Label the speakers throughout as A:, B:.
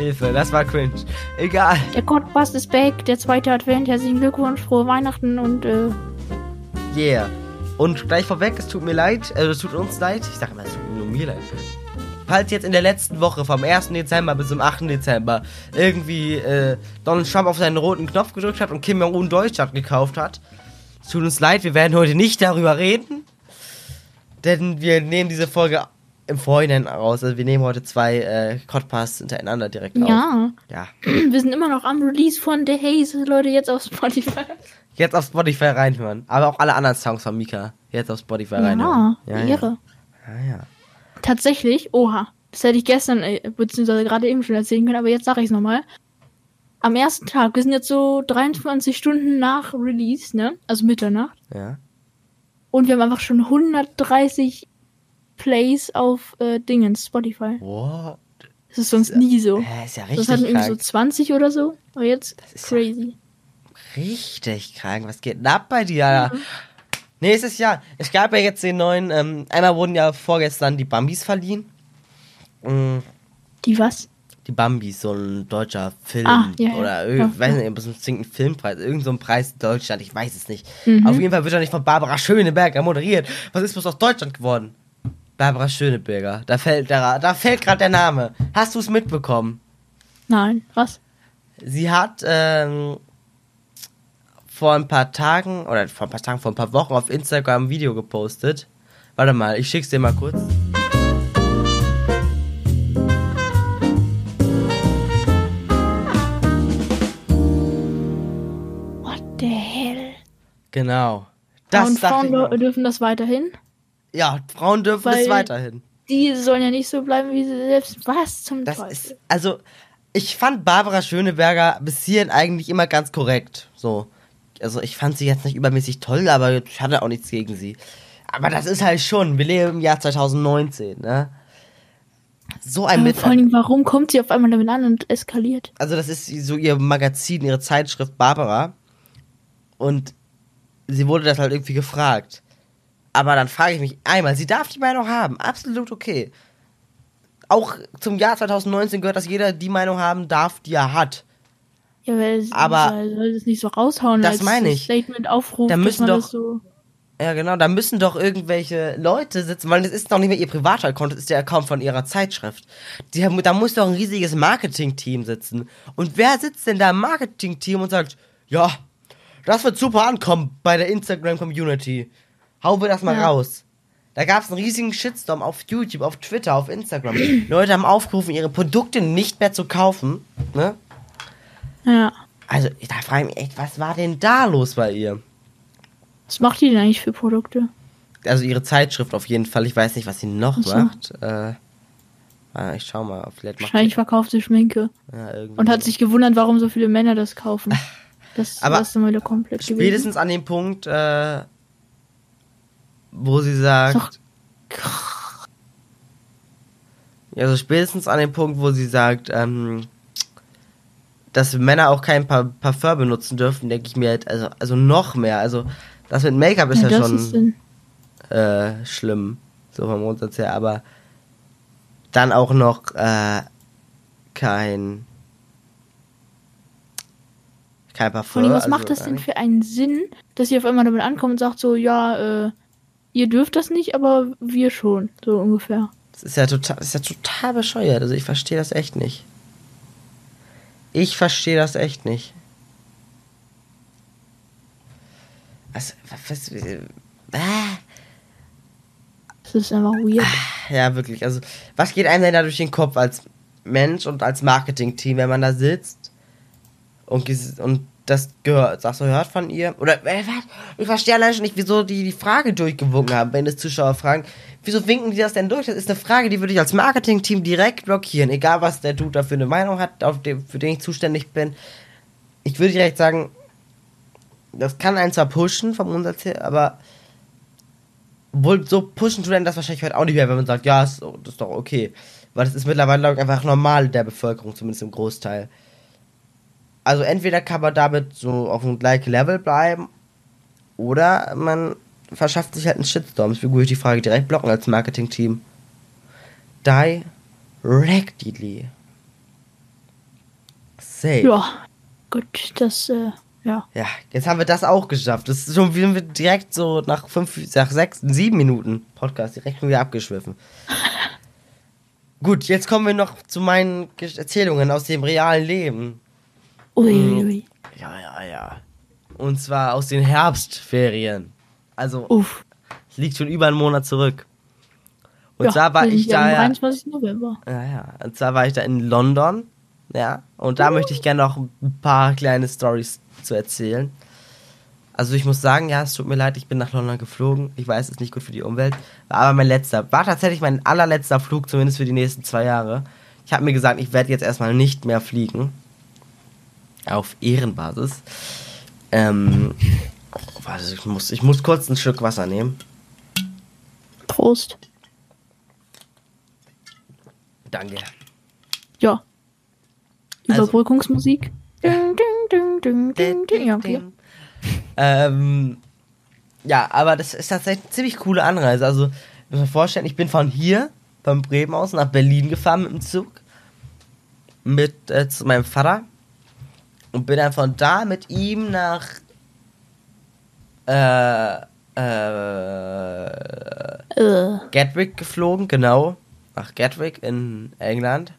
A: Hilfe, das war cringe. Egal.
B: Der Podcast ist back, der zweite Advent. Herzlichen Glückwunsch, frohe Weihnachten und äh,
A: Yeah. Und gleich vorweg, es tut mir leid, also es tut uns leid. Ich sag mal, es tut nur mir leid. Falls jetzt in der letzten Woche vom 1. Dezember bis zum 8. Dezember irgendwie äh, Donald Trump auf seinen roten Knopf gedrückt hat und Kim Jong-un Deutschland gekauft hat, es tut uns leid, wir werden heute nicht darüber reden. Denn wir nehmen diese Folge im Vorhinein raus. Also wir nehmen heute zwei äh, Codpasts hintereinander direkt auf.
B: ja.
A: Ja.
B: Wir sind immer noch am Release von The Haze, Leute, jetzt auf Spotify.
A: Jetzt auf Spotify reinhören. Aber auch alle anderen Songs von Mika. Jetzt auf Spotify reinhören.
B: Ja, Ehre.
A: Ja, ja.
B: Tatsächlich, oha, das hätte ich gestern, äh, beziehungsweise gerade eben schon erzählen können, aber jetzt sage ich es nochmal. Am ersten Tag, wir sind jetzt so 23 Stunden nach Release, ne? Also Mitternacht.
A: Ja.
B: Und wir haben einfach schon 130 Plays auf äh, Dingens, Spotify.
A: Wow.
B: Das ist sonst nie so.
A: Äh, ist ja
B: Das
A: richtig
B: hatten irgendwie so
A: krank.
B: 20 oder so. Aber jetzt
A: ist ja-
B: crazy.
A: Richtig krank. Was geht denn ab bei dir? Alter? Nächstes Jahr. Es gab ja jetzt den neuen, ähm, einmal wurden ja vorgestern die Bambis verliehen. Mm,
B: Die was?
A: Die Bambis, so ein deutscher Film.
B: Ah, ja, ja.
A: Oder,
B: Ja,
A: ich weiß
B: ja.
A: nicht, ob es ein Filmpreis, irgend so ein Preis in Deutschland, ich weiß es nicht.
B: Mhm.
A: Auf jeden Fall wird er nicht von Barbara Schöneberger moderiert. Was ist bloß aus Deutschland geworden? Barbara Schöneberger. Da fällt, der, da fällt gerade der Name. Hast du es mitbekommen?
B: Nein, was?
A: Sie hat ähm, vor ein paar Tagen, oder vor ein paar Tagen, vor ein paar Wochen auf Instagram ein Video gepostet. Warte mal, ich schick's dir mal kurz.
B: What the hell?
A: Genau. Das
B: Frauen dürfen das weiterhin?
A: Ja, Frauen dürfen es
B: Weil-
A: weiterhin.
B: Die sollen ja nicht so bleiben, wie sie selbst. Was zum
A: Das
B: Teufel?
A: ist, also, ich fand Barbara Schöneberger bis hierhin eigentlich immer ganz korrekt. So. Also, ich fand sie jetzt nicht übermäßig toll, aber ich hatte auch nichts gegen sie. Aber das ist halt schon, wir leben im Jahr 2019, ne? So ein
B: Aber
A: Mit
B: vor allen Dingen, warum kommt sie auf einmal damit an und eskaliert?
A: also das ist so ihr Magazin, ihre Zeitschrift Barbara. Und sie wurde das halt irgendwie gefragt. Aber dann frage ich mich einmal, sie darf die Meinung haben, absolut okay. Auch zum Jahr 2019 gehört, dass jeder die Meinung haben darf, die er hat.
B: Ja, weil sie
A: Aber-
B: soll, soll das nicht so raushauen,
A: Das
B: als
A: meine ich.
B: Statement aufruft,
A: Da müssen doch-
B: das so.
A: Ja, genau, da müssen doch irgendwelche Leute sitzen, weil das ist doch nicht mehr ihr Privataccount, das ist der Account von ihrer Zeitschrift. Die da muss doch ein riesiges Marketing-Team sitzen. Und wer sitzt denn da im Marketing-Team und sagt, ja, das wird super ankommen bei der Instagram-Community. Hauen wir das mal
B: Ja.
A: raus. Da gab es einen riesigen Shitstorm auf YouTube, auf Twitter, auf Instagram. Leute haben aufgerufen, ihre Produkte nicht mehr zu kaufen. Ne?
B: Ja.
A: Also, da frage ich mich echt, was war denn da los bei ihr?
B: Was macht die denn eigentlich für Produkte?
A: also ihre Zeitschrift auf jeden Fall. Ich weiß nicht, was sie noch
B: Ach so.
A: macht. Äh, ah, ich schau mal, vielleicht macht
B: Wahrscheinlich verkauft sie Schminke.
A: ja, irgendwie
B: Und hat sich gewundert, warum so viele Männer das kaufen. Das ist einmal wieder komplett gewesen.
A: spätestens an dem Punkt, äh, wo sie sagt,
B: doch-
A: also spätestens an dem Punkt, wo sie sagt, ähm, dass Männer auch kein pa Parfum benutzen dürfen, denke ich mir halt, also, also noch mehr. Also das mit Make-up ist ja,
B: das
A: schon äh, schlimm, so vom Grundsatz her, aber dann auch noch äh, kein kein Parfum.
B: vor allem, was
A: also
B: macht das denn für einen Sinn, dass sie auf einmal damit ankommt und sagt so, ja, äh, ihr dürft das nicht, aber wir schon, so ungefähr.
A: Das ist ja total, das ist ja total bescheuert. Also ich verstehe das echt nicht. Ich verstehe das echt nicht. Also, was, was, äh,
B: Das ist einfach weird.
A: ja, wirklich. Also, was geht einem denn da durch den Kopf als Mensch und als Marketing-Team, wenn man da sitzt und, und das gehört, sagst du, hört von ihr? Oder, äh? Ich verstehe allein schon nicht, wieso die die Frage durchgewunken haben, wenn es Zuschauer fragen. Wieso winken die das denn durch? Das ist eine Frage, die würde ich als Marketing-Team direkt blockieren. Egal, was der Dude da für eine Meinung hat, auf dem, für den ich zuständig bin. Ich würde direkt sagen, das kann einen zwar pushen vom Grundsatz her, aber wohl so pushen einen das wahrscheinlich heute auch nicht mehr, wenn man sagt, ja, ist, das ist doch okay. Weil das ist mittlerweile glaub ich, einfach normal der Bevölkerung, zumindest im Großteil. Also entweder kann man damit so auf dem gleichen Level bleiben oder man verschafft sich halt einen Shitstorm. Deswegen würde ich die Frage direkt blocken als Marketing-Team. Directly. Safe.
B: Ja. Gut, das, äh, ja.
A: Ja, jetzt haben wir das auch geschafft. Das ist schon wieder direkt so nach fünf, nach sechs, sieben Minuten Podcast direkt wieder abgeschwiffen. Gut, jetzt kommen wir noch zu meinen Erzählungen aus dem realen Leben.
B: Ui,
A: Mhm. Ja, ja, ja. Und zwar aus den Herbstferien. Also,
B: Uff.
A: es liegt schon über einen Monat zurück. Und
B: ja,
A: zwar war ich da ja,
B: 23. November.
A: ja, ja, und zwar war ich da in London, ja, und da möchte ich gerne noch ein paar kleine Stories zu erzählen. Also ich muss sagen, ja, es tut mir leid, ich bin nach London geflogen. Ich weiß, es ist nicht gut für die Umwelt, aber mein letzter, war tatsächlich mein allerletzter Flug, zumindest für die nächsten zwei Jahre. Ich habe mir gesagt, ich werde jetzt erstmal nicht mehr fliegen. Auf Ehrenbasis. Ähm, warte, ich muss, ich muss kurz ein Stück Wasser nehmen.
B: Prost.
A: Danke.
B: Ja.
A: Also-
B: Überbrückungsmusik. Ding. Ja, okay.
A: Ähm, ja, aber das ist tatsächlich eine ziemlich coole Anreise. Also, ich muss mir vorstellen, ich bin von hier, von Bremen aus, nach Berlin gefahren mit dem Zug. Mit äh, zu meinem Vater. Und bin dann von da mit ihm nach. Äh, äh,
B: Äh,
A: Gatwick geflogen, genau. Nach Gatwick in England.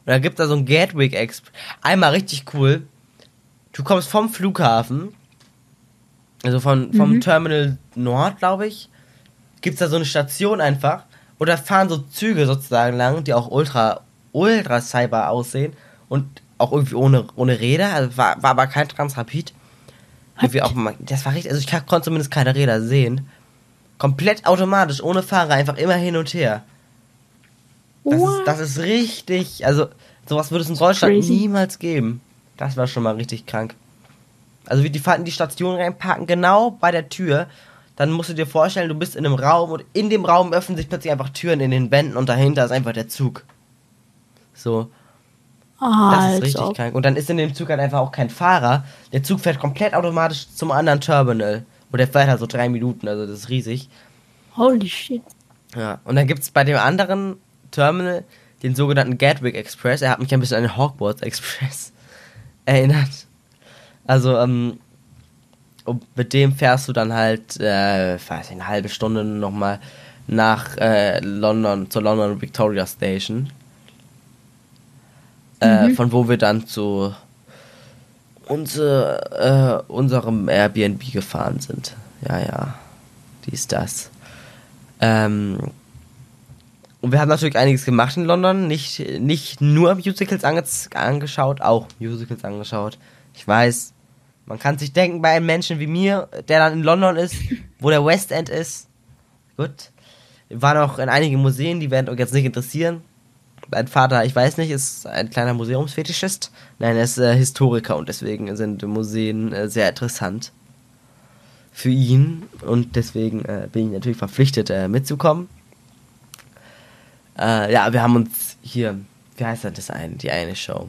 A: Und da gibt da so ein Gatwick Express. Einmal richtig cool. Du kommst vom Flughafen, also von, vom
B: Mhm.
A: Terminal Nord, glaube ich, gibt's da so eine Station einfach. Und da fahren so Züge sozusagen lang, die auch ultra, ultra cyber aussehen. Und auch irgendwie ohne, ohne Räder. Also war, war aber kein Transrapid. Irgendwie auch, das war richtig, also ich kann- konnte zumindest keine Räder sehen. Komplett automatisch, ohne Fahrer, einfach immer hin und her. Das ist, das ist richtig, also sowas würde es in Deutschland
B: Crazy.
A: niemals geben. Das war schon mal richtig krank. Also wie die fahrten die Station reinparken, genau bei der Tür. Dann musst du dir vorstellen, du bist in einem Raum und in dem Raum öffnen sich plötzlich einfach Türen in den Wänden und dahinter ist einfach der Zug. So,
B: ah,
A: das ist richtig
B: ob.
A: krank. Und dann ist in dem Zug halt einfach auch kein Fahrer. Der Zug fährt komplett automatisch zum anderen Terminal. Und der fährt halt so drei Minuten, also das ist riesig.
B: Holy shit.
A: Ja, und dann gibt's bei dem anderen Terminal den sogenannten Gatwick Express. Er hat mich ein bisschen an den Hogwarts Express erinnert. Also, ähm, und mit dem fährst du dann halt, äh, weiß ich, eine halbe Stunde nochmal nach äh, London, zur London Victoria Station. Äh, Von wo wir dann zu unser, äh, unserem Airbnb gefahren sind. Ja, ja. Dies, das. Ähm, und wir haben natürlich einiges gemacht in London. Nicht, nicht nur Musicals ange angeschaut, auch Musicals angeschaut. Ich weiß, man kann sich denken bei einem Menschen wie mir, der dann in London ist, wo der West End ist. Gut. Wir waren auch in einigen Museen, die werden euch jetzt nicht interessieren. Mein Vater, ich weiß nicht, ist ein kleiner Museumsfetischist. Nein, er ist äh, Historiker und deswegen sind Museen äh, sehr interessant für ihn. Und deswegen äh, bin ich natürlich verpflichtet, äh, mitzukommen. Äh, ja, wir haben uns hier, wie heißt das, eine, die eine Show?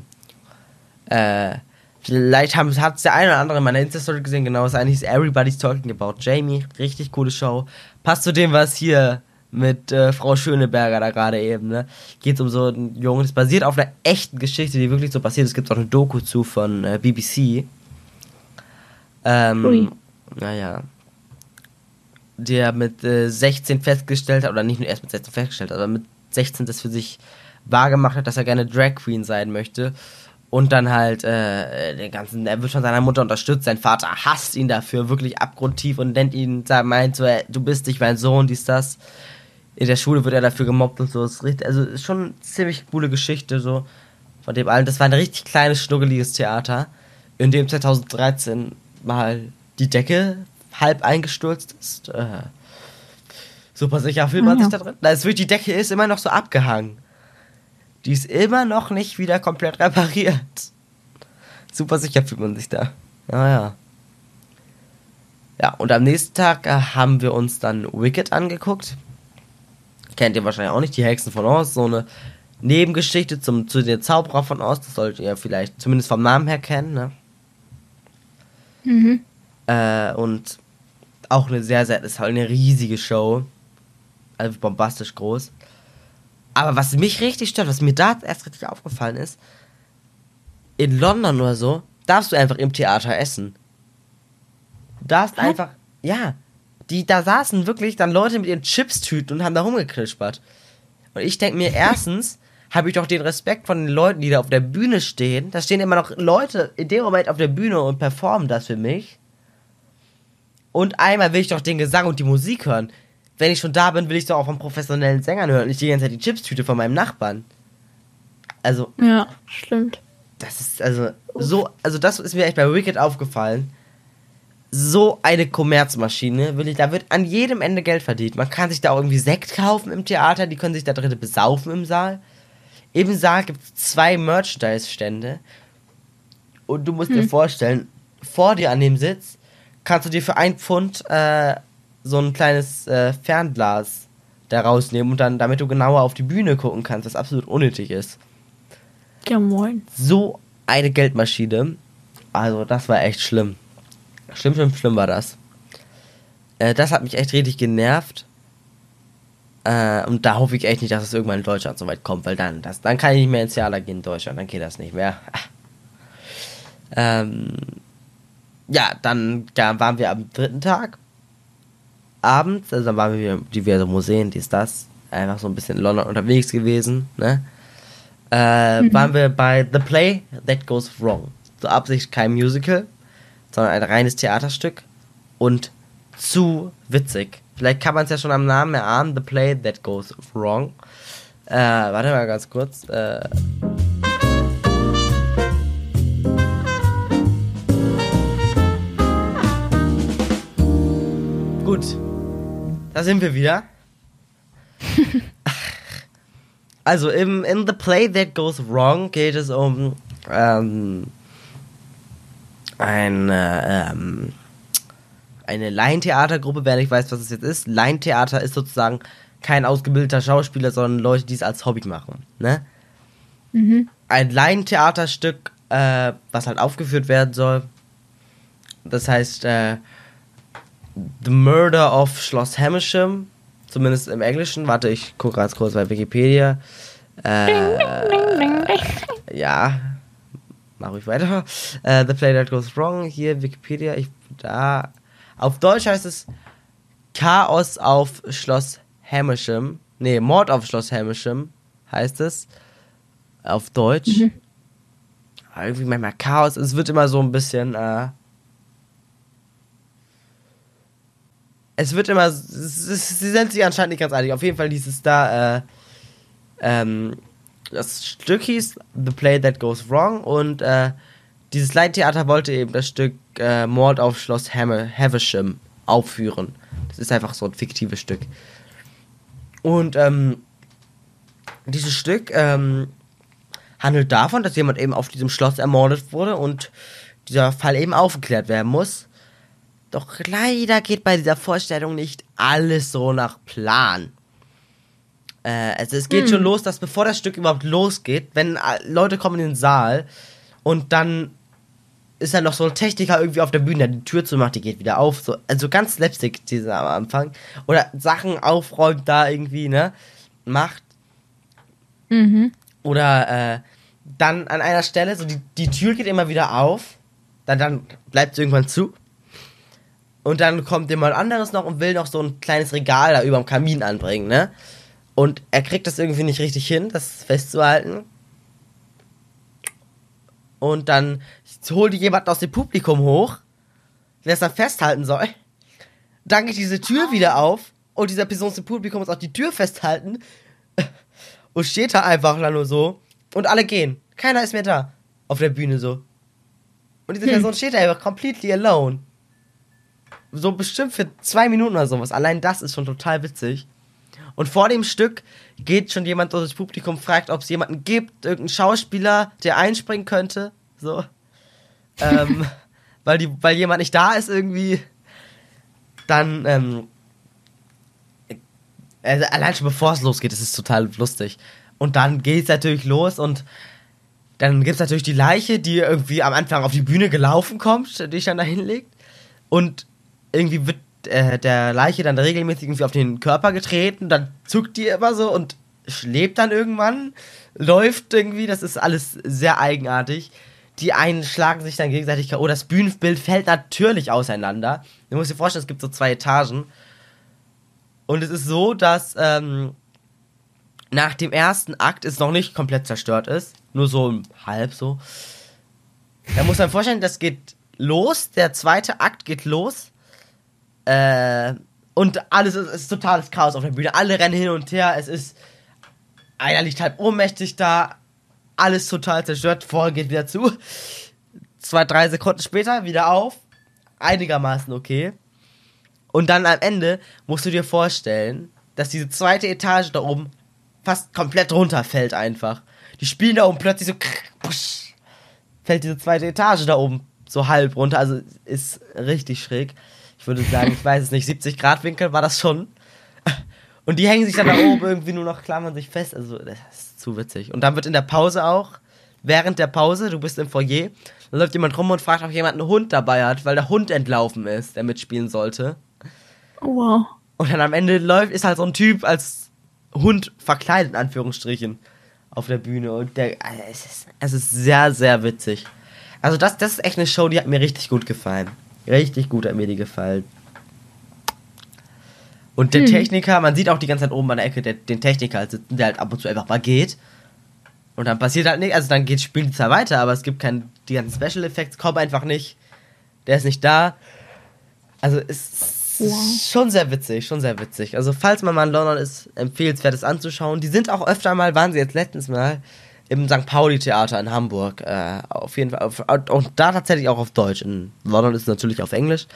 A: Äh, vielleicht hat es der eine oder andere in meiner Insta-Story gesehen, genau, eine hieß Everybody's Talking About Jamie. Richtig coole Show. Passt zu dem, was hier mit äh, Frau Schöneberger da gerade eben, ne? Geht um so einen Jungen, das basiert auf einer echten Geschichte, die wirklich so passiert ist. Es gibt auch eine Doku zu von äh, BBC. Ähm,
B: Ui.
A: naja. Der mit äh, 16 festgestellt hat, oder nicht nur erst mit 16 festgestellt, aber mit 16 das für sich wahrgemacht hat, dass er gerne Drag Queen sein möchte. Und dann halt, äh, den ganzen, er wird von seiner Mutter unterstützt, sein Vater hasst ihn dafür wirklich abgrundtief und nennt ihn, sagt, meint so, du bist nicht mein Sohn, dies, das. In der Schule wird er dafür gemobbt und so. Ist richtig, also ist schon eine ziemlich coole Geschichte, so. Von dem allen. Das war ein richtig kleines, schnuggeliges Theater, in dem 2013 mal die Decke halb eingestürzt ist. Äh, super sicher fühlt man
B: Ah,
A: sich
B: ja.
A: da drin. Da ist wirklich, die Decke ist immer noch so abgehangen. Die ist immer noch nicht wieder komplett repariert. Super sicher fühlt man sich da. Naja. Ja, und am nächsten Tag äh, haben wir uns dann Wicked angeguckt. Kennt ihr wahrscheinlich auch nicht, die Hexen von Oz. So eine Nebengeschichte zum, zu den Zauberer von Oz. Das solltet ihr vielleicht zumindest vom Namen her kennen, ne?
B: Mhm.
A: Äh, und auch eine sehr, sehr, ist halt eine riesige Show. Also bombastisch groß. Aber was mich richtig stört, was mir da erst richtig aufgefallen ist, in London oder so, darfst du einfach im Theater essen. Du darfst
B: Was?
A: einfach, ja, die, da saßen wirklich dann Leute mit ihren Chipstüten und haben da rumgekrispert. Und ich denke mir, erstens habe ich doch den Respekt von den Leuten, die da auf der Bühne stehen. Da stehen immer noch Leute in dem Moment auf der Bühne und performen das für mich. Und einmal will ich doch den Gesang und die Musik hören. Wenn ich schon da bin, will ich doch auch von professionellen Sängern hören und nicht die ganze Zeit die Chipstüte von meinem Nachbarn. Also,
B: Ja, stimmt.
A: das ist also so, also das ist mir echt bei Wicked aufgefallen. So eine Kommerzmaschine, will ich, da wird an jedem Ende Geld verdient. Man kann sich da auch irgendwie Sekt kaufen im Theater, die können sich da drin besaufen im Saal. Im Saal gibt es zwei Merchandise-Stände. Und du musst dir vorstellen, vor dir an dem Sitz kannst du dir für ein Pfund äh, so ein kleines äh, Fernglas da rausnehmen und dann, damit du genauer auf die Bühne gucken kannst, was absolut unnötig ist
B: Ja, moin.
A: so eine Geldmaschine. Also, das war echt schlimm. Schlimm, schlimm, schlimm war das. Äh, das hat mich echt richtig genervt. Äh, und da hoffe ich echt nicht, dass es irgendwann in Deutschland so weit kommt, weil dann, das, dann kann ich nicht mehr ins Theater gehen in Deutschland, dann geht das nicht mehr. ähm, ja, dann da waren wir am dritten Tag. Abends, also dann waren wir wieder diverse Museen, dies, das. Einfach so ein bisschen in London unterwegs gewesen, ne? äh, waren wir bei The Play That Goes Wrong. Zur Absicht kein Musical, sondern ein reines Theaterstück und zu witzig. Vielleicht kann man es ja schon am Namen erahnen, The Play That Goes Wrong. Äh, warte mal ganz kurz. Äh, gut, da sind wir wieder. Also im, in The Play That Goes Wrong geht es um ähm, eine, ähm, eine Laientheatergruppe, wer nicht weiß, was es jetzt ist. Laientheater ist sozusagen kein ausgebildeter Schauspieler, sondern Leute, die es als Hobby machen. Ne? Ein Laientheaterstück, äh, was halt aufgeführt werden soll. Das heißt äh, The Murder of Schloss Hamersham. Zumindest im Englischen. Warte, ich gucke ganz kurz bei Wikipedia. Äh, ja, mach ich weiter. Äh, The Play That Goes Wrong. Hier Wikipedia. Ich, da. Auf Deutsch heißt es Chaos auf Schloss Hamersham. Nee, Mord auf Schloss Hamersham heißt es. Auf Deutsch. Aber Irgendwie manchmal Chaos. Es wird immer so ein bisschen. Äh, es wird immer. es ist- Sie sind sich anscheinend nicht ganz einig. Auf jeden Fall hieß es da. Äh, ähm, das Stück hieß The Play That Goes Wrong und äh, dieses Leittheater wollte eben das Stück äh, Mord auf Schloss Havisham aufführen. Das ist einfach so ein fiktives Stück. Und ähm, dieses Stück ähm, handelt davon, dass jemand eben auf diesem Schloss ermordet wurde und dieser Fall eben aufgeklärt werden muss. Doch leider geht bei dieser Vorstellung nicht alles so nach Plan. Äh, also es geht schon los, dass bevor das Stück überhaupt losgeht, wenn äh, Leute kommen in den Saal und dann ist dann noch so ein Techniker irgendwie auf der Bühne, der die Tür zumacht, die geht wieder auf. So, also ganz slapstick dieser am Anfang. Oder Sachen aufräumt da irgendwie, ne? Macht.
B: Mhm.
A: Oder äh, dann an einer Stelle, so die, die Tür geht immer wieder auf, dann, dann bleibt sie irgendwann zu. Und dann kommt jemand anderes noch und will noch so ein kleines Regal da über dem Kamin anbringen, ne? Und er kriegt das irgendwie nicht richtig hin, das festzuhalten. Und dann holt jemand aus dem Publikum hoch, der es dann festhalten soll. Dann geht diese Tür wieder auf und dieser Person aus dem Publikum muss auch die Tür festhalten und steht da einfach dann nur so und alle gehen. Keiner ist mehr da auf der Bühne so. Und diese Person steht da einfach completely alone. So bestimmt für zwei Minuten oder sowas. Allein das ist schon total witzig. Und vor dem Stück geht schon jemand durch das Publikum, fragt, ob es jemanden gibt, irgendeinen Schauspieler, der einspringen könnte. So. ähm, weil, die, weil jemand nicht da ist irgendwie. Dann, ähm, also allein schon bevor es losgeht, ist es total lustig. Und dann geht es natürlich los und dann gibt es natürlich die Leiche, die irgendwie am Anfang auf die Bühne gelaufen kommt, die sich dann da hinlegt. Und irgendwie wird der Leiche dann regelmäßig irgendwie auf den Körper getreten, dann zuckt die immer so und schläft dann irgendwann, läuft irgendwie, das ist alles sehr eigenartig. die einen schlagen sich dann gegenseitig K.O. Das Bühnenbild fällt natürlich auseinander. Du musst dir vorstellen, es gibt so zwei Etagen. Und es ist so, dass ähm, nach dem ersten Akt es noch nicht komplett zerstört ist. Nur so halb so. Da muss man vorstellen, das geht los. Der zweite Akt geht los. Äh, und alles ist, ist totales Chaos auf der Bühne. Alle rennen hin und her. Es ist. Einer liegt halb ohnmächtig da. Alles total zerstört. Vorher geht wieder zu. Zwei, drei Sekunden später wieder auf. Einigermaßen okay. Und dann am Ende musst du dir vorstellen, dass diese zweite Etage da oben fast komplett runterfällt einfach. Die spielen da oben plötzlich so fällt diese zweite Etage da oben so halb runter. Also ist richtig schräg. Ich würde sagen, ich weiß es nicht, 70 Grad Winkel war das schon. Und die hängen sich dann da oben irgendwie nur noch, klammern sich fest. Also das ist zu witzig. Und dann wird in der Pause auch, während der Pause, du bist im Foyer, dann läuft jemand rum und fragt, ob jemand einen Hund dabei hat, weil der Hund entlaufen ist, der mitspielen sollte.
B: Oh, wow.
A: Und dann am Ende läuft, ist halt so ein Typ als Hund verkleidet, in Anführungsstrichen, auf der Bühne. Und der, also es, ist, es ist sehr, sehr witzig. Also das, das ist echt eine Show, die hat mir richtig gut gefallen. Richtig gut hat mir die gefallen. Und der
B: Hm.
A: Techniker, man sieht auch die ganze Zeit oben an der Ecke der, den Techniker halt sitzen, der halt ab und zu einfach mal geht. Und dann passiert halt nichts, also dann geht spielt die zwar weiter, aber es gibt kein, die ganzen Special Effects kommen einfach nicht. Der ist nicht da. Also ist schon sehr witzig, schon sehr witzig. Also falls man mal in London ist, empfehlenswert es anzuschauen. Die sind auch öfter mal, waren sie jetzt letztens mal im St. Pauli Theater in Hamburg. Äh, auf jeden Fall, auf, und da tatsächlich auch auf Deutsch. In London ist es natürlich auf Englisch.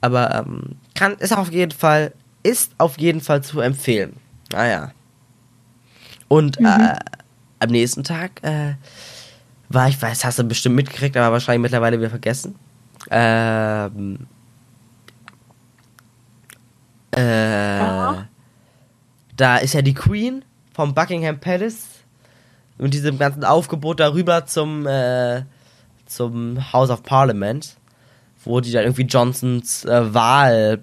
A: Aber ähm, kann, ist auf jeden Fall, ist auf jeden Fall zu empfehlen. Naja. Und äh, am nächsten Tag äh, war ich, weiß, hast du bestimmt mitgekriegt, aber wahrscheinlich mittlerweile wieder vergessen. Ähm, äh,
B: Ja.
A: Da ist ja die Queen vom Buckingham Palace und diesem ganzen Aufgebot darüber zum, äh, zum House of Parliament, wo die dann irgendwie Johnsons äh, Wahl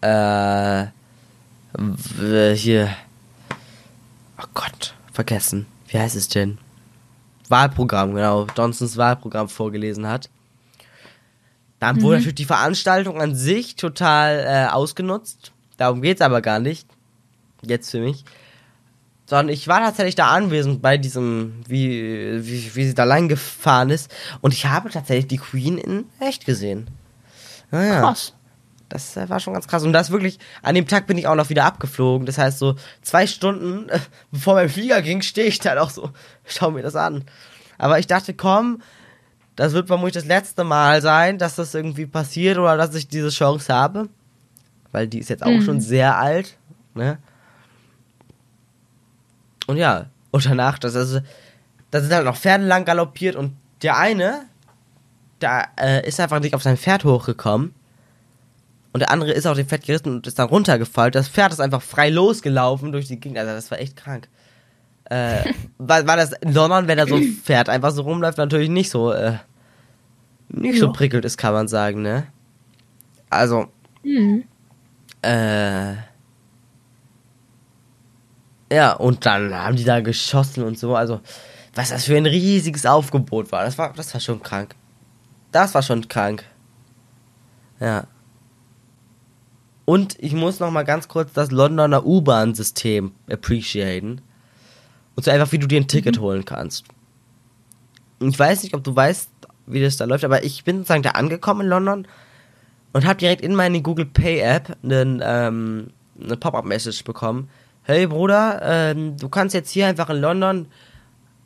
A: äh, hier oh Gott, vergessen. Wie heißt es denn? Wahlprogramm, genau. Johnsons Wahlprogramm vorgelesen hat. Dann wurde natürlich die Veranstaltung an sich total äh, ausgenutzt. Darum geht's aber gar nicht. Jetzt für mich. Sondern ich war tatsächlich da anwesend bei diesem, wie, wie, wie sie da lang gefahren ist. Und ich habe tatsächlich die Queen in echt gesehen. Naja.
B: Krass.
A: Das äh, war schon ganz krass. Und das wirklich, an dem Tag bin ich auch noch wieder abgeflogen. Das heißt, so zwei Stunden äh, bevor mein Flieger ging, stehe ich da noch so, schau mir das an. Aber ich dachte, komm, das wird vermutlich das letzte Mal sein, dass das irgendwie passiert oder dass ich diese Chance habe. Weil die ist jetzt auch
B: Mhm.
A: schon sehr alt, ne? Und ja, und danach, das ist, da sind halt noch Pferde lang galoppiert und der eine, da äh, ist einfach nicht auf sein Pferd hochgekommen. Und der andere ist auf dem Pferd gerissen und ist dann runtergefallen. Das Pferd ist einfach frei losgelaufen durch die Gegend. Also das war echt krank. Äh, war, war das in London, wenn da so ein Pferd einfach so rumläuft, natürlich nicht so, äh, nicht so prickelt ist, kann man sagen, ne? Also,
B: Hm.
A: äh, ja, und dann haben die da geschossen und so. Also, was das für ein riesiges Aufgebot war. Das war, das war schon krank. Das war schon krank. Ja. Und ich muss noch mal ganz kurz das Londoner U-Bahn-System appreciaten. Und so einfach, wie du dir ein Ticket holen kannst. Ich weiß nicht, ob du weißt, wie das da läuft, aber ich bin sozusagen da angekommen in London und habe direkt in meine Google Pay App einen, ähm, eine Pop-up-Message bekommen. Hey Bruder, ähm, du kannst jetzt hier einfach in London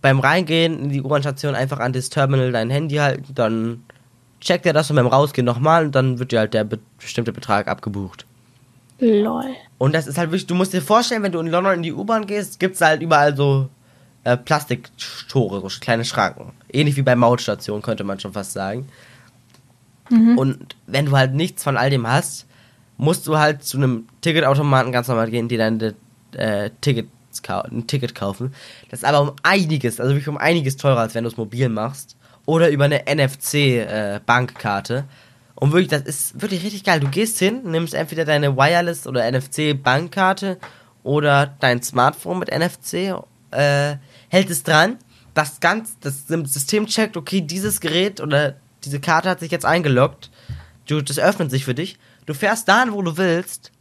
A: beim Reingehen in die U-Bahn-Station einfach an das Terminal dein Handy halten, dann checkt er das und beim Rausgehen nochmal und dann wird dir halt der be bestimmte Betrag abgebucht.
B: Lol.
A: Und das ist halt wirklich, du musst dir vorstellen, wenn du in London in die U-Bahn gehst, gibt's halt überall so äh, Plastiktore, so kleine Schranken. Ähnlich wie bei Mautstationen, könnte man schon fast sagen. Und wenn du halt nichts von all dem hast, musst du halt zu einem Ticketautomaten ganz normal gehen, dir deine äh, Tickets ein Ticket kaufen. Das ist aber um einiges, also wirklich um einiges teurer, als wenn du es mobil machst. Oder über eine NFC-Bankkarte. und wirklich, das ist wirklich richtig geil. Du gehst hin, nimmst entweder deine Wireless- oder NFC-Bankkarte oder dein Smartphone mit NFC, äh, hält es dran, das ganz, das System checkt, okay, dieses Gerät oder diese Karte hat sich jetzt eingeloggt. Du, das öffnet sich für dich. Du fährst dahin, wo du willst.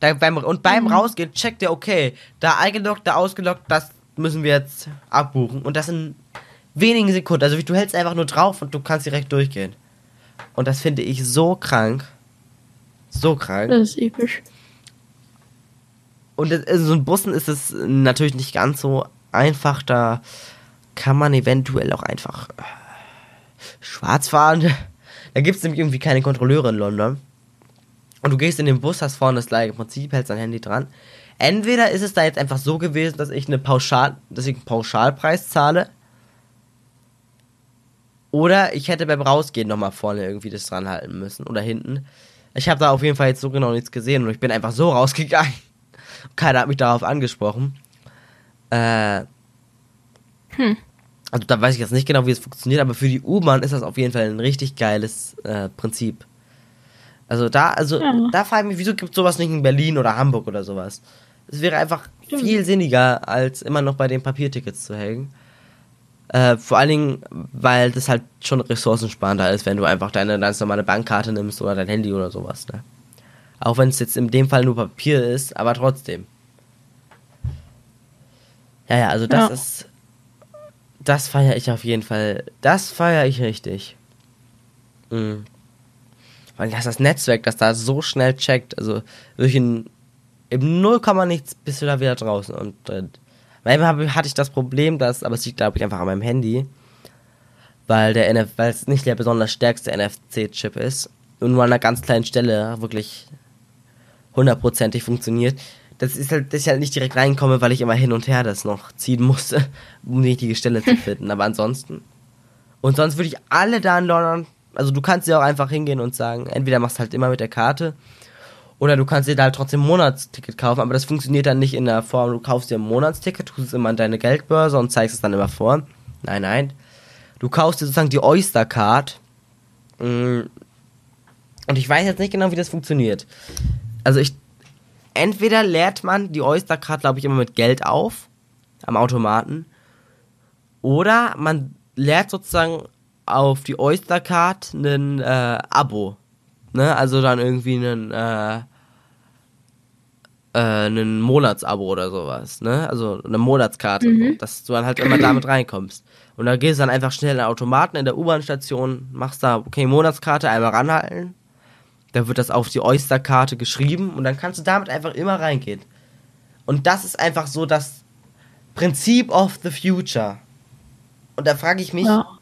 A: Da beim, und beim
B: Mhm.
A: Rausgehen checkt der, okay, da eingeloggt, da ausgeloggt, das müssen wir jetzt abbuchen. Und das in wenigen Sekunden. Also du hältst einfach nur drauf und du kannst direkt durchgehen. Und das finde ich so krank. So krank.
B: Das ist episch.
A: Und also so in Bussen ist es natürlich nicht ganz so einfach. Da kann man eventuell auch einfach äh, schwarz fahren. Da gibt es nämlich irgendwie keine Kontrolleure in London. Und du gehst in den Bus, hast vorne das gleiche Prinzip, hältst dein Handy dran. Entweder ist es da jetzt einfach so gewesen, dass ich eine Pauschal, dass ich einen Pauschalpreis zahle. Oder ich hätte beim Rausgehen nochmal vorne irgendwie das dran halten müssen. Oder hinten. Ich habe da auf jeden Fall jetzt so genau nichts gesehen und ich bin einfach so rausgegangen. Keiner hat mich darauf angesprochen. Äh.
B: Hm.
A: Also da weiß ich jetzt nicht genau, wie es funktioniert, aber für die U-Bahn ist das auf jeden Fall ein richtig geiles äh, Prinzip. Also da, also
B: Ja.
A: da frage ich mich, wieso gibt es sowas nicht in Berlin oder Hamburg oder sowas? Es wäre einfach
B: Stimmt.
A: viel sinniger, als immer noch bei den Papiertickets zu hängen. Äh, vor allen Dingen, weil das halt schon ressourcensparender ist, wenn du einfach deine ganz normale Bankkarte nimmst oder dein Handy oder sowas. Ne? Auch wenn es jetzt in dem Fall nur Papier ist, aber trotzdem. Ja, ja, also das
B: Ja.
A: ist. Das feiere ich auf jeden Fall. Das feiere ich richtig. Mhm. Weil das das Netzwerk, das da so schnell checkt, also durch in, im 0, nichts bist du da wieder draußen und eben hab- hatte ich das Problem, dass, aber es liegt glaube ich einfach an meinem Handy, weil der NF, weil es nicht der besonders stärkste NFC-Chip ist und nur an einer ganz kleinen Stelle wirklich hundertprozentig funktioniert. Das ist halt, dass ich halt nicht direkt reinkomme, weil ich immer hin und her das noch ziehen musste, um die richtige Stelle zu finden. Aber ansonsten. Und sonst würde ich alle da in London, also du kannst ja auch einfach hingehen und sagen, entweder machst du halt immer mit der Karte oder du kannst dir da halt trotzdem ein Monatsticket kaufen, aber das funktioniert dann nicht in der Form, du kaufst dir ein Monatsticket, tust es immer in deine Geldbörse und zeigst es dann immer vor. Nein, nein. Du kaufst dir sozusagen die Oyster Card. Mm. Und ich weiß jetzt nicht genau, wie das funktioniert. Also ich. Entweder leert man die Oyster Card, glaube ich, immer mit Geld auf. Am Automaten. Oder man leert sozusagen auf die Oyster Card ein äh, Abo. Ne? Also dann irgendwie einen, äh, äh, Monatsabo oder sowas, ne? Also eine Monatskarte,
B: Mhm.
A: dass du dann halt immer damit reinkommst. Und da gehst du dann einfach schnell in den Automaten in der U-Bahn-Station, machst da, okay, Monatskarte einmal ranhalten. Da wird das auf die Oyster-Karte geschrieben und dann kannst du damit einfach immer reingehen. Und das ist einfach so das Prinzip of the future. Und da frage ich mich,
B: Ja.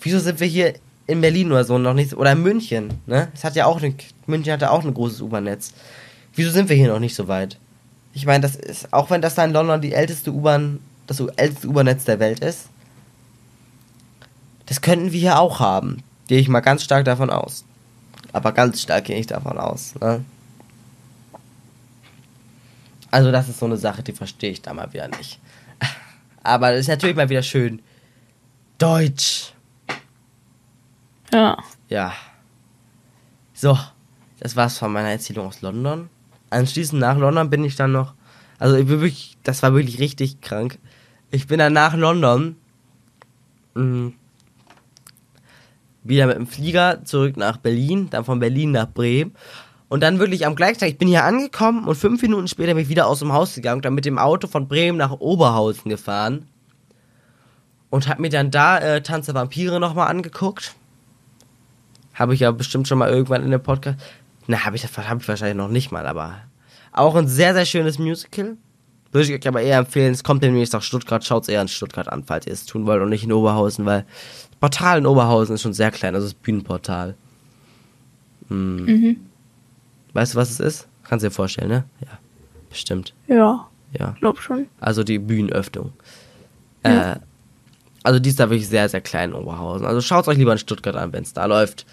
A: Wieso sind wir hier in Berlin oder so noch nicht, oder in München, ne? Es hat ja auch, eine, München hat ja auch ein großes U-Bahn-Netz. Wieso sind wir hier noch nicht so weit? Ich meine, das ist, auch wenn das da in London die älteste U-Bahn, das älteste U-Bahn-Netz der Welt ist, das könnten wir hier auch haben. Gehe ich mal ganz stark davon aus. Aber ganz stark gehe ich davon aus, ne? Also das ist so eine Sache, die verstehe ich da mal wieder nicht. Aber es ist natürlich mal wieder schön. Deutsch.
B: Ja.
A: Ja. So, das war's von meiner Erzählung aus London. Anschließend nach London bin ich dann noch. Also ich bin wirklich, das war wirklich richtig krank. Ich bin dann nach London mh, wieder mit dem Flieger zurück nach Berlin, dann von Berlin nach Bremen. Und dann wirklich am gleichen Tag, ich bin hier angekommen und fünf Minuten später bin ich wieder aus dem Haus gegangen, dann mit dem Auto von Bremen nach Oberhausen gefahren. Und hab mir dann da äh, Tanz der Vampire nochmal angeguckt. Habe ich ja bestimmt schon mal irgendwann in dem Podcast. Na, habe ich, hab ich wahrscheinlich noch nicht mal, aber auch ein sehr, sehr schönes Musical. Würde ich euch aber eher empfehlen. Es kommt demnächst nach Stuttgart. Schaut es eher in Stuttgart an, falls ihr es tun wollt und nicht in Oberhausen, weil das Portal in Oberhausen ist schon sehr klein. Also das Bühnenportal. Hm.
B: Mhm.
A: Weißt du, was es ist? Kannst du dir vorstellen, ne? Ja, bestimmt.
B: Ja,
A: Ja.
B: glaub schon.
A: Also die Bühnenöffnung.
B: Ja.
A: Äh, also die ist da wirklich sehr, sehr klein in Oberhausen. Also schaut euch lieber in Stuttgart an, wenn es da läuft.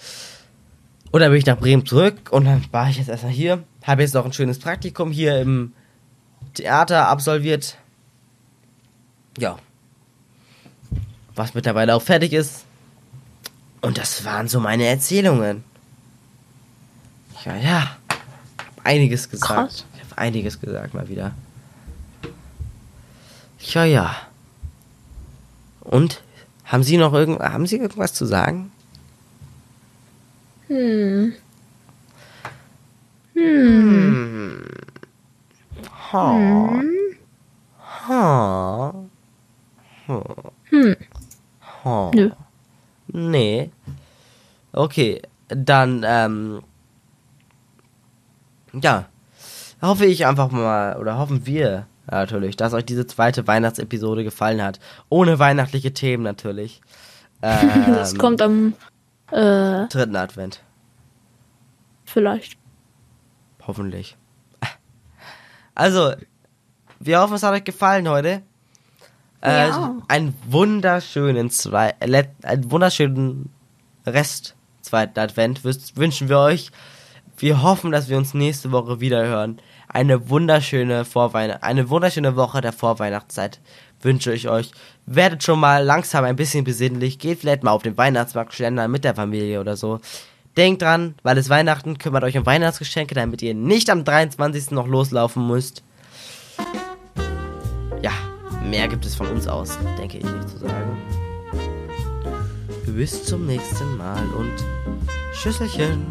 A: Und dann bin ich nach Bremen zurück und dann war ich jetzt erstmal hier. Habe jetzt noch ein schönes Praktikum hier im Theater absolviert. Ja. Was mittlerweile auch fertig ist. Und das waren so meine Erzählungen. Ja, ja. Einiges gesagt.
B: Krass.
A: Ich habe einiges gesagt mal wieder. Ja, ja. Und haben Sie noch irgend haben Sie irgendwas zu sagen?
B: Hm. Hm.
A: Ha.
B: Hm.
A: Ha.
B: Hm.
A: Ha.
B: Nö.
A: Nee. Okay, dann, ähm, ja, hoffe ich einfach mal, oder hoffen wir natürlich, dass euch diese zweite Weihnachtsepisode gefallen hat. Ohne weihnachtliche Themen natürlich. Ähm,
B: das kommt am äh,
A: dritten Advent,
B: vielleicht.
A: hoffentlich. Also, wir hoffen, es hat euch gefallen heute. Äh,
B: Ja.
A: Einen wunderschönen zwei, äh, einen wunderschönen Rest zweiten Advent wünschen wir euch. Wir hoffen, dass wir uns nächste Woche wieder hören. Eine wunderschöne Vorweihn eine wunderschöne Woche der Vorweihnachtszeit wünsche ich euch. Werdet schon mal langsam ein bisschen besinnlich. Geht vielleicht mal auf den Weihnachtsmarkt schlendern mit der Familie oder so. Denkt dran, weil es Weihnachten, kümmert euch um Weihnachtsgeschenke, damit ihr nicht am 23. noch loslaufen müsst. Ja, mehr gibt es von uns aus, denke ich nicht zu sagen. Bis zum nächsten Mal und Schüsselchen.